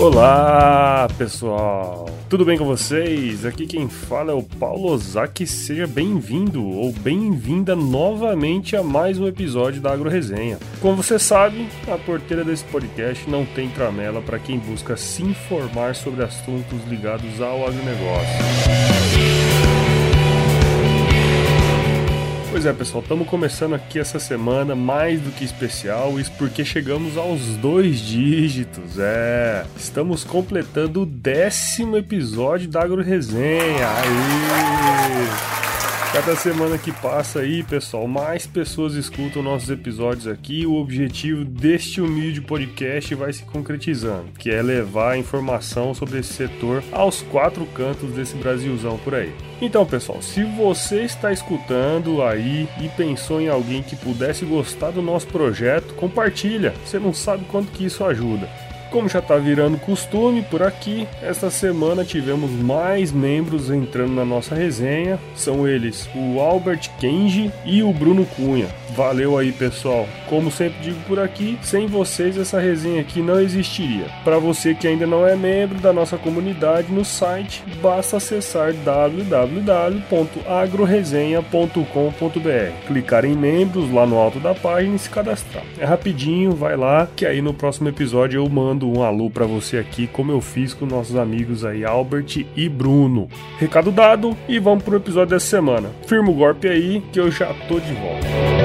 Olá, pessoal! Tudo bem com vocês? Aqui quem fala é o Paulo Ozaki. Seja bem-vindo ou bem-vinda novamente a mais um episódio da Agro Resenha. Como você sabe, a porteira desse podcast não tem tramela para quem busca se informar sobre assuntos ligados ao agronegócio. Pois é, pessoal, estamos começando aqui essa semana mais do que especial, isso porque chegamos aos dois dígitos. É, estamos completando o décimo episódio da Agro Resenha. Aê! Cada semana que passa aí, pessoal, mais pessoas escutam nossos episódios aqui. O objetivo deste humilde podcast vai se concretizando, que é levar informação sobre esse setor aos quatro cantos desse Brasilzão por aí. Então, pessoal, se você está escutando aí e pensou em alguém que pudesse gostar do nosso projeto, compartilha. Você não sabe quanto que isso ajuda. Como já está virando costume por aqui, esta semana tivemos mais membros entrando na nossa resenha. São eles o Albert Kenji e o Bruno Cunha. Valeu aí, pessoal. Como sempre digo por aqui, sem vocês essa resenha aqui não existiria. Para você que ainda não é membro da nossa comunidade no site, basta acessar www.agroresenha.com.br, clicar em membros lá no alto da página e se cadastrar. É rapidinho, vai lá que aí no próximo episódio eu mando mando um alô para você aqui, como eu fiz com nossos amigos aí, Albert e Bruno. Recado dado e vamos pro episódio dessa semana. Firma o golpe aí que eu já tô de volta.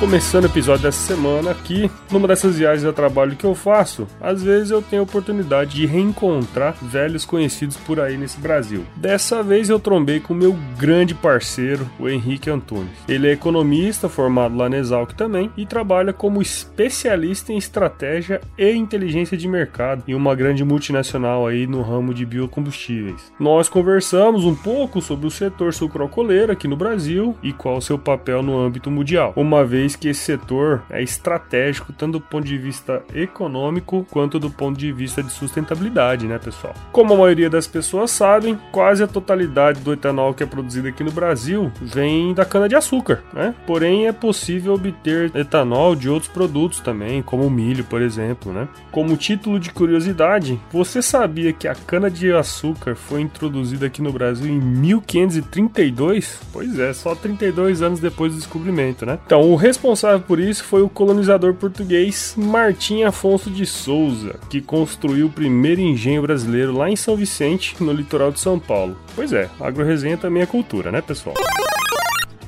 Começando o episódio dessa semana aqui, numa dessas viagens a trabalho que eu faço, às vezes eu tenho a oportunidade de reencontrar velhos conhecidos por aí nesse Brasil. Dessa vez eu trombei com meu grande parceiro, o Henrique Antunes. Ele é economista, formado lá na Exalc também, e trabalha como especialista em estratégia e inteligência de mercado em uma grande multinacional aí no ramo de biocombustíveis. Nós conversamos um pouco sobre o setor sucrocoleiro aqui no Brasil e qual o seu papel no âmbito mundial, uma vez vez que esse setor é estratégico tanto do ponto de vista econômico quanto do ponto de vista de sustentabilidade, né, pessoal? Como a maioria das pessoas sabem, quase a totalidade do etanol que é produzido aqui no Brasil vem da cana-de-açúcar, né? Porém, é possível obter etanol de outros produtos também, como o milho, por exemplo, né? Como título de curiosidade, você sabia que a cana-de-açúcar foi introduzida aqui no Brasil em 1532? Pois é, só 32 anos depois do descobrimento, né? Então, o responsável por isso foi o colonizador português Martim Afonso de Souza, que construiu o primeiro engenho brasileiro lá em São Vicente, no litoral de São Paulo. Pois é, agroresenha também é cultura, né, pessoal?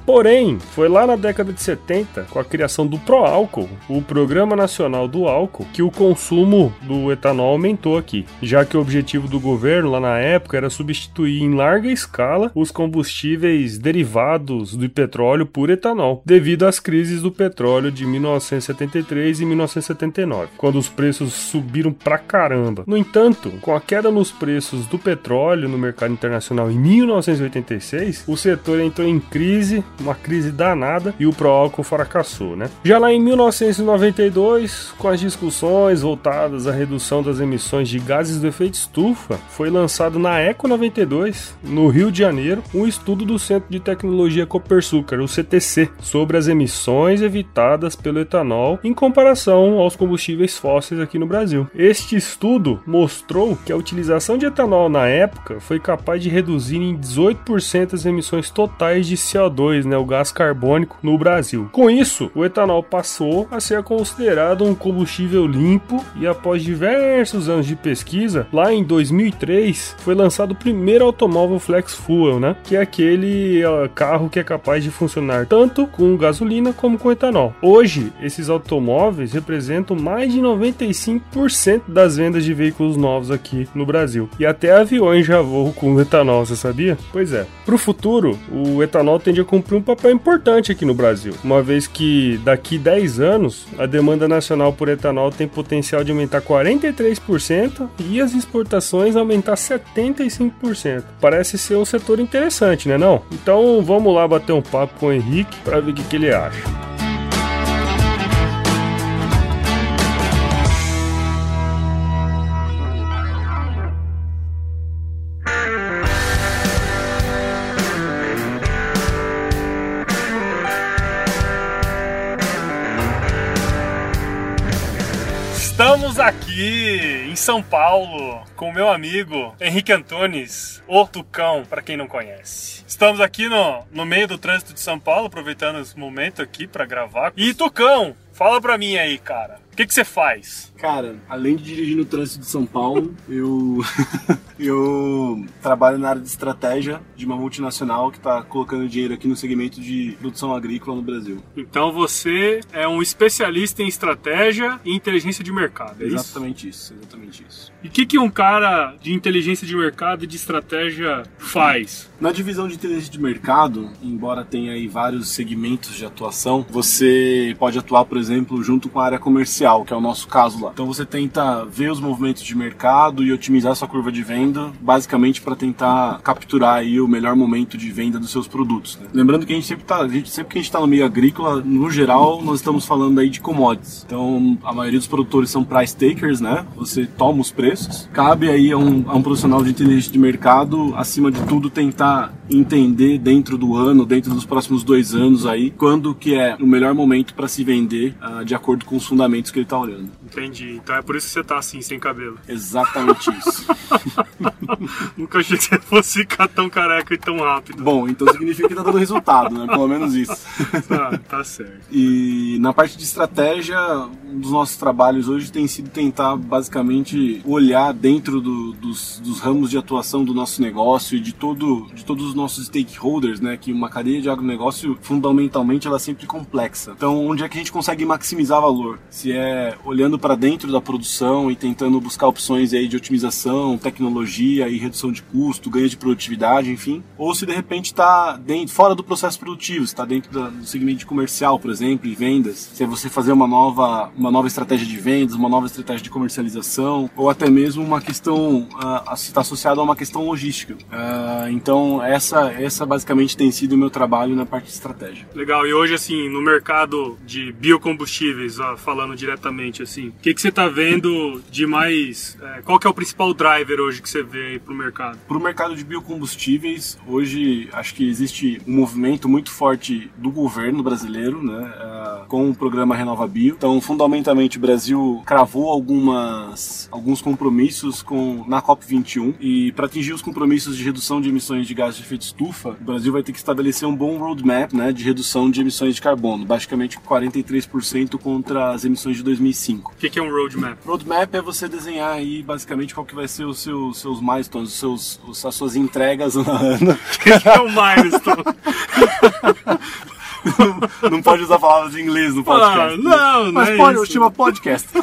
Porém, foi lá na década de 70, com a criação do Proálcool, o Programa Nacional do Álcool, que o consumo do etanol aumentou aqui, já que o objetivo do governo lá na época era substituir em larga escala os combustíveis derivados do petróleo por etanol, devido às crises do petróleo de 1973 e 1979, quando os preços subiram pra caramba. No entanto, com a queda nos preços do petróleo no mercado internacional em 1986, o setor entrou em crise uma crise danada e o Proálcool fracassou, né? Já lá em 1992, com as discussões voltadas à redução das emissões de gases do efeito estufa, foi lançado na Eco 92, no Rio de Janeiro, um estudo do Centro de Tecnologia Copersucar, o CTC, sobre as emissões evitadas pelo etanol em comparação aos combustíveis fósseis aqui no Brasil. Este estudo mostrou que a utilização de etanol na época foi capaz de reduzir em 18% as emissões totais de CO2 né, o gás carbônico, no Brasil. Com isso, o etanol passou a ser considerado um combustível limpo e após diversos anos de pesquisa, lá em 2003 foi lançado o primeiro automóvel flex fuel, né, que é aquele uh, carro que é capaz de funcionar tanto com gasolina como com etanol. Hoje, esses automóveis representam mais de 95% das vendas de veículos novos aqui no Brasil. E até aviões já voam com etanol, você sabia? Pois é. Para o futuro, o etanol tende a cumprir um papel importante aqui no Brasil, uma vez que daqui 10 anos a demanda nacional por etanol tem potencial de aumentar 43% e as exportações aumentar 75%. Parece ser um setor interessante, né não? Então vamos lá bater um papo com o Henrique para ver o que, que ele acha. Aqui em São Paulo com o meu amigo Henrique Antunes, o Tucão, para quem não conhece. Estamos aqui no, no meio do trânsito de São Paulo, aproveitando esse momento aqui para gravar. E Tucão, fala pra mim aí, cara. O que, que você faz? Cara, além de dirigir no trânsito de São Paulo, eu, eu trabalho na área de estratégia de uma multinacional que está colocando dinheiro aqui no segmento de produção agrícola no Brasil. Então você é um especialista em estratégia e inteligência de mercado, é exatamente isso? isso? Exatamente isso. E o que, que um cara de inteligência de mercado e de estratégia faz? Na divisão de inteligência de mercado, embora tenha aí vários segmentos de atuação, você pode atuar, por exemplo, junto com a área comercial que é o nosso caso lá. Então você tenta ver os movimentos de mercado e otimizar sua curva de venda, basicamente para tentar capturar aí o melhor momento de venda dos seus produtos. Né? Lembrando que a gente sempre tá, a gente, sempre que a gente está no meio agrícola, no geral, nós estamos falando aí de commodities. Então a maioria dos produtores são price takers, né? Você toma os preços. Cabe aí a um, a um profissional de inteligência de mercado, acima de tudo, tentar entender dentro do ano, dentro dos próximos dois anos aí, quando que é o melhor momento para se vender uh, de acordo com os fundamentos que ele tá olhando. Entendi. Então é por isso que você tá assim, sem cabelo. Exatamente isso. Nunca achei que você fosse ficar tão careca e tão rápido. Bom, então significa que tá dando resultado, né? Pelo menos isso. Ah, tá certo. E na parte de estratégia, dos nossos trabalhos hoje tem sido tentar basicamente olhar dentro do, dos, dos, ramos de atuação do nosso negócio e de, todo, de todos os nossos stakeholders, né? Que uma cadeia de agronegócio, fundamentalmente, ela é sempre complexa. Então, onde é que a gente consegue maximizar valor? Se é olhando para dentro da produção e tentando buscar opções aí de otimização, tecnologia e redução de custo, ganho de produtividade, enfim, ou se de repente está fora do processo produtivo, está dentro do segmento comercial, por exemplo, e vendas, se é você fazer uma nova, uma nova estratégia de vendas, uma nova estratégia de comercialização, ou até mesmo uma questão está associada a uma questão logística. Uh, então essa, essa basicamente tem sido o meu trabalho na parte de estratégia. Legal. E hoje assim no mercado de biocombustíveis, ó, falando diretamente assim, o que, que você está vendo de mais? É, qual que é o principal driver hoje que você vê para o mercado? Para o mercado de biocombustíveis, hoje acho que existe um movimento muito forte do governo brasileiro, né, uh, com o programa Renova Bio. Então, fundamentalmente, o Brasil cravou algumas, alguns compromissos com, na COP21 e para atingir os compromissos de redução de emissões de gases de efeito estufa, o Brasil vai ter que estabelecer um bom roadmap né, de redução de emissões de carbono, basicamente 43% contra as emissões de 2005. O que, que é um roadmap? Roadmap é você desenhar aí basicamente qual que vai ser os seus, seus milestones, os seus, as suas entregas no ano. O que, que é um milestone? não, não, pode usar palavras em inglês no podcast. Ah, não, não Mas é pode, isso. chama podcast.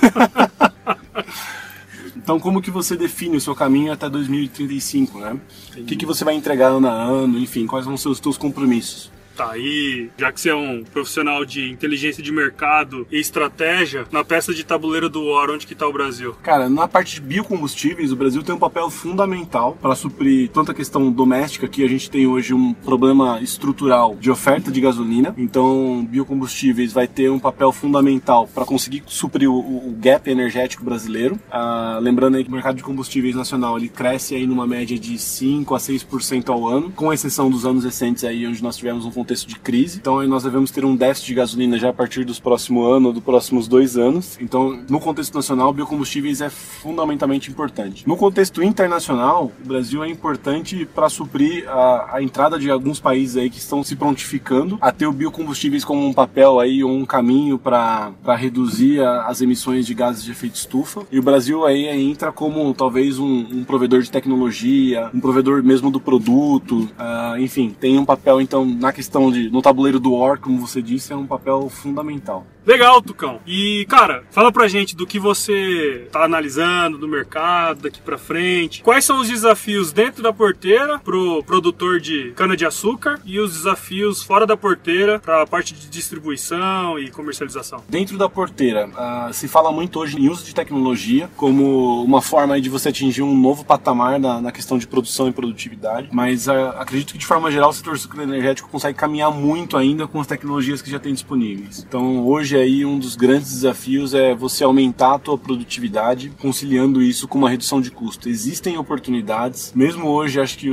Então, como que você define o seu caminho até 2035, né? O que, que você vai entregar ano a ano, enfim, quais vão ser os seus compromissos? Tá, e já que você é um profissional de inteligência de mercado e estratégia, na peça de tabuleiro do War, onde que tá o Brasil? Cara, na parte de biocombustíveis, o Brasil tem um papel fundamental para suprir tanta questão doméstica que a gente tem hoje um problema estrutural de oferta de gasolina. Então, biocombustíveis vai ter um papel fundamental para conseguir suprir o, o, gap energético brasileiro. Ah, lembrando aí que o mercado de combustíveis nacional ele cresce aí numa média de 5 a 6% ao ano, com exceção dos anos recentes aí onde nós tivemos um contexto de crise. Então nós devemos ter um déficit de gasolina já a partir dos próximos anos, dos próximos dois anos. Então, no contexto nacional, biocombustíveis é fundamentalmente importante. No contexto internacional, o Brasil é importante para suprir a, a, entrada de alguns países aí que estão se prontificando a ter o biocombustíveis como um papel aí ou um caminho para reduzir a, as emissões de gases de efeito estufa. E o Brasil aí entra como talvez um, um provedor de tecnologia, um provedor mesmo do produto, uh, enfim, tem um papel então na questão questão de, no tabuleiro do War, como você disse, é um papel fundamental. Legal, Tucão. E, cara, fala pra gente do que você tá analisando do mercado daqui pra frente. Quais são os desafios dentro da porteira pro produtor de cana-de-açúcar e os desafios fora da porteira pra parte de distribuição e comercialização? Dentro da porteira, uh, se fala muito hoje em uso de tecnologia como uma forma de você atingir um novo patamar na, na questão de produção e produtividade, mas uh, acredito que de forma geral o setor sucro energético consegue caminhar muito ainda com as tecnologias que já tem disponíveis. Então hoje aí um dos grandes desafios é você aumentar a tua produtividade, conciliando isso com uma redução de custo. Existem oportunidades, mesmo hoje acho que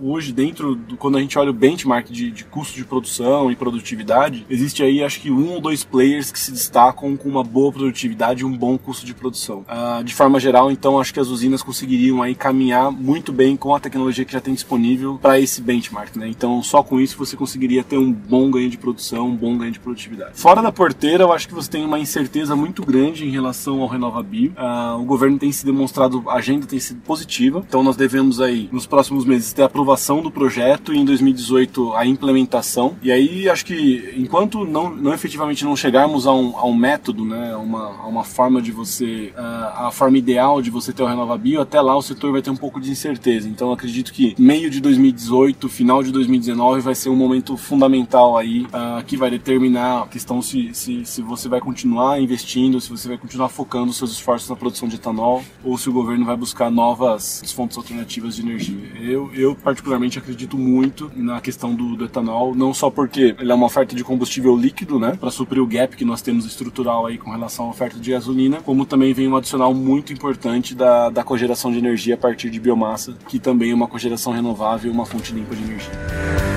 hoje dentro do, quando a gente olha o benchmark de, de custo de produção e produtividade, existe aí acho que um ou dois players que se destacam com uma boa produtividade e um bom custo de produção. Uh, de forma geral, então acho que as usinas conseguiriam aí caminhar muito bem com a tecnologia que já tem disponível para esse benchmark, né? Então só com isso você conseguiria ter um bom ganho de produção, um bom ganho de produtividade. Fora da porteira, eu acho que você tem uma incerteza muito grande em relação ao RenovaBio. Uh, o governo tem se demonstrado, a agenda tem sido positiva, então nós devemos aí nos próximos meses ter a aprovação do projeto e em 2018 a implementação. E aí acho que enquanto não, não efetivamente não chegarmos a um, a um método, né, uma, a uma forma de você, uh, a forma ideal de você ter o RenovaBio, até lá o setor vai ter um pouco de incerteza. Então acredito que meio de 2018, final de 2019 vai ser um momento fundamental aí uh, que vai determinar a questão se, se, se você vai continuar investindo, se você vai continuar focando seus esforços na produção de etanol ou se o governo vai buscar novas fontes alternativas de energia. Eu, eu particularmente acredito muito na questão do, do etanol, não só porque ele é uma oferta de combustível líquido, né, para suprir o gap que nós temos estrutural aí com relação à oferta de gasolina, como também vem um adicional muito importante da, da cogeração de energia a partir de biomassa, que também é uma cogeração renovável, uma fonte limpa de energia.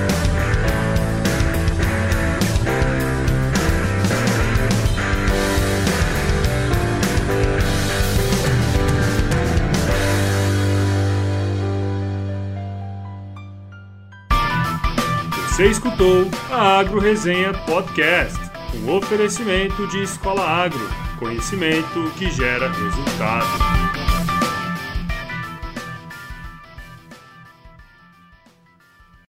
Você escutou a Agro Resenha Podcast, um oferecimento de Escola Agro, conhecimento que gera resultado.